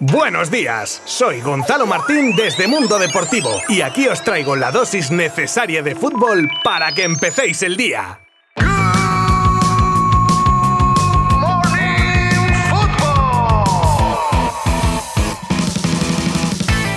Buenos días, soy Gonzalo Martín desde Mundo Deportivo y aquí os traigo la dosis necesaria de fútbol para que empecéis el día.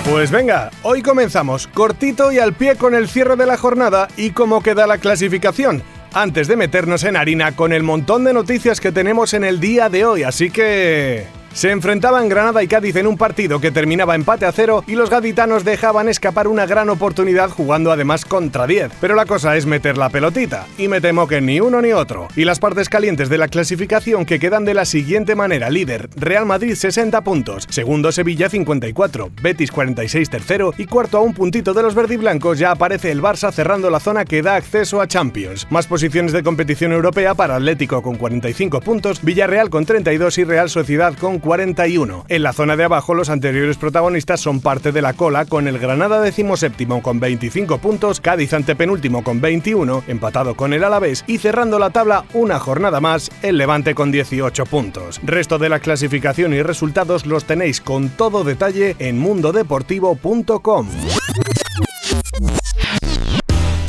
Pues venga, hoy comenzamos cortito y al pie con el cierre de la jornada y cómo queda la clasificación. Antes de meternos en harina con el montón de noticias que tenemos en el día de hoy, así que... Se enfrentaban Granada y Cádiz en un partido que terminaba empate a cero y los gaditanos dejaban escapar una gran oportunidad jugando además contra 10. Pero la cosa es meter la pelotita, y me temo que ni uno ni otro. Y las partes calientes de la clasificación que quedan de la siguiente manera: líder, Real Madrid 60 puntos, segundo Sevilla 54, Betis 46 tercero y cuarto a un puntito de los verdiblancos ya aparece el Barça cerrando la zona que da acceso a Champions. Más posiciones de competición europea para Atlético con 45 puntos, Villarreal con 32 y Real Sociedad con 41. En la zona de abajo, los anteriores protagonistas son parte de la cola, con el Granada decimoséptimo con 25 puntos, Cádiz antepenúltimo con 21, empatado con el Alavés y cerrando la tabla una jornada más, el Levante con 18 puntos. Resto de la clasificación y resultados los tenéis con todo detalle en mundodeportivo.com.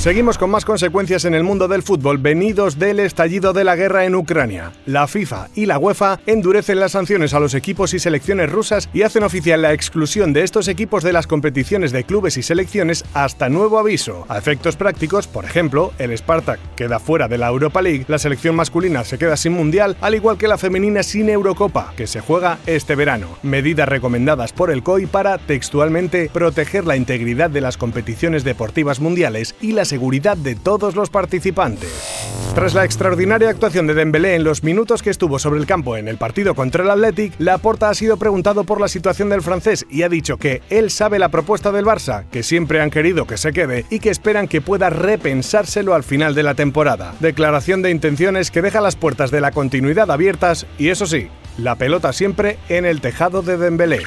Seguimos con más consecuencias en el mundo del fútbol venidos del estallido de la guerra en Ucrania. La FIFA y la UEFA endurecen las sanciones a los equipos y selecciones rusas y hacen oficial la exclusión de estos equipos de las competiciones de clubes y selecciones hasta nuevo aviso. A efectos prácticos, por ejemplo, el Spartak queda fuera de la Europa League, la selección masculina se queda sin mundial, al igual que la femenina sin Eurocopa, que se juega este verano. Medidas recomendadas por el COI para, textualmente, proteger la integridad de las competiciones deportivas mundiales y las seguridad de todos los participantes. Tras la extraordinaria actuación de Dembélé en los minutos que estuvo sobre el campo en el partido contra el Athletic, Laporta ha sido preguntado por la situación del francés y ha dicho que él sabe la propuesta del Barça, que siempre han querido que se quede y que esperan que pueda repensárselo al final de la temporada. Declaración de intenciones que deja las puertas de la continuidad abiertas y eso sí, la pelota siempre en el tejado de Dembélé.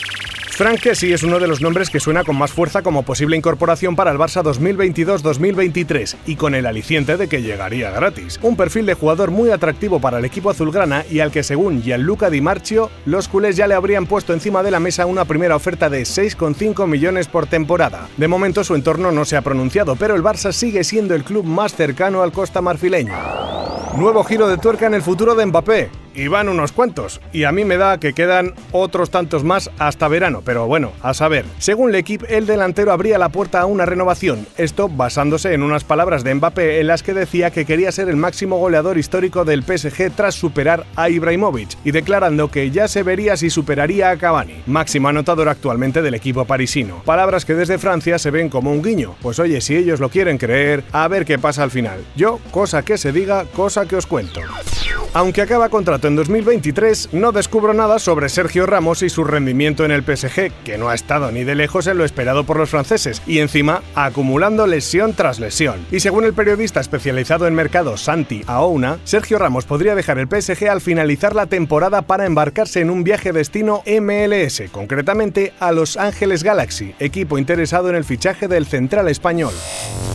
Frank Kessie es uno de los nombres que suena con más fuerza como posible incorporación para el Barça 2022-2023 y con el aliciente de que llegaría gratis. Un perfil de jugador muy atractivo para el equipo azulgrana y al que según Gianluca Di Marchio, los culés ya le habrían puesto encima de la mesa una primera oferta de 6,5 millones por temporada. De momento su entorno no se ha pronunciado, pero el Barça sigue siendo el club más cercano al Costa Marfileño. Nuevo giro de tuerca en el futuro de Mbappé y van unos cuantos. Y a mí me da que quedan otros tantos más hasta verano, pero bueno, a saber. Según el equipo, el delantero abría la puerta a una renovación, esto basándose en unas palabras de Mbappé en las que decía que quería ser el máximo goleador histórico del PSG tras superar a Ibrahimovic y declarando que ya se vería si superaría a Cavani, máximo anotador actualmente del equipo parisino. Palabras que desde Francia se ven como un guiño, pues oye, si ellos lo quieren creer, a ver qué pasa al final. Yo, cosa que se diga, cosa que os cuento. Aunque acaba contrato en 2023, no descubro nada sobre Sergio Ramos y su rendimiento en el PSG, que no ha estado ni de lejos en lo esperado por los franceses, y encima acumulando lesión tras lesión. Y según el periodista especializado en mercado Santi Aouna, Sergio Ramos podría dejar el PSG al finalizar la temporada para embarcarse en un viaje destino MLS, concretamente a Los Ángeles Galaxy, equipo interesado en el fichaje del central español.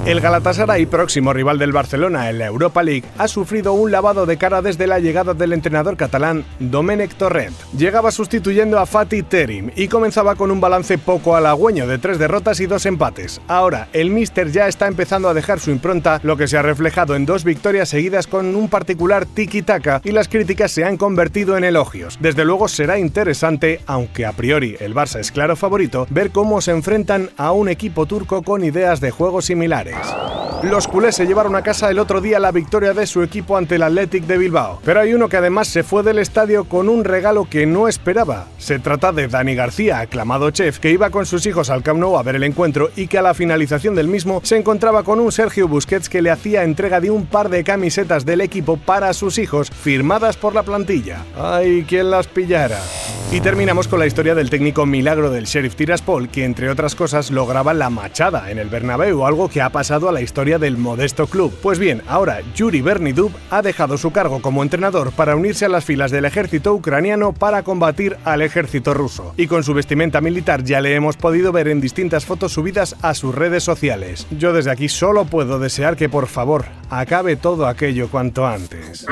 El Galatasaray, próximo rival del Barcelona en la Europa League, ha sufrido un lavado de cara desde la llegada del entrenador catalán Domènec Torrent. Llegaba sustituyendo a Fatih Terim y comenzaba con un balance poco halagüeño de tres derrotas y dos empates. Ahora, el míster ya está empezando a dejar su impronta, lo que se ha reflejado en dos victorias seguidas con un particular tiki-taka y las críticas se han convertido en elogios. Desde luego será interesante, aunque a priori el Barça es claro favorito, ver cómo se enfrentan a un equipo turco con ideas de juego similares. Los culés se llevaron a casa el otro día la victoria de su equipo ante el Athletic de Bilbao, pero hay uno que además se fue del estadio con un regalo que no esperaba. Se trata de Dani García, aclamado chef, que iba con sus hijos al Camp Nou a ver el encuentro y que a la finalización del mismo se encontraba con un Sergio Busquets que le hacía entrega de un par de camisetas del equipo para sus hijos, firmadas por la plantilla. ¡Ay, quién las pillara! Y terminamos con la historia del técnico milagro del Sheriff Tiraspol, que entre otras cosas lograba la machada en el Bernabéu, algo que ha pasado a la historia del modesto club. Pues bien, ahora Yuri Bernidub ha dejado su cargo como entrenador para a las filas del ejército ucraniano para combatir al ejército ruso. Y con su vestimenta militar ya le hemos podido ver en distintas fotos subidas a sus redes sociales. Yo desde aquí solo puedo desear que por favor acabe todo aquello cuanto antes.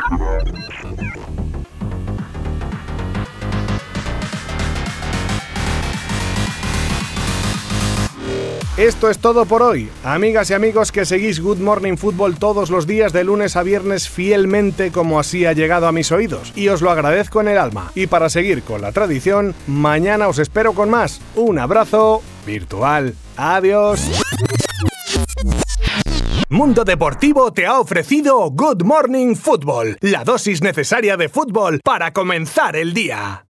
Esto es todo por hoy. Amigas y amigos que seguís Good Morning Football todos los días de lunes a viernes fielmente como así ha llegado a mis oídos. Y os lo agradezco en el alma. Y para seguir con la tradición, mañana os espero con más. Un abrazo virtual. Adiós. Mundo Deportivo te ha ofrecido Good Morning Football, la dosis necesaria de fútbol para comenzar el día.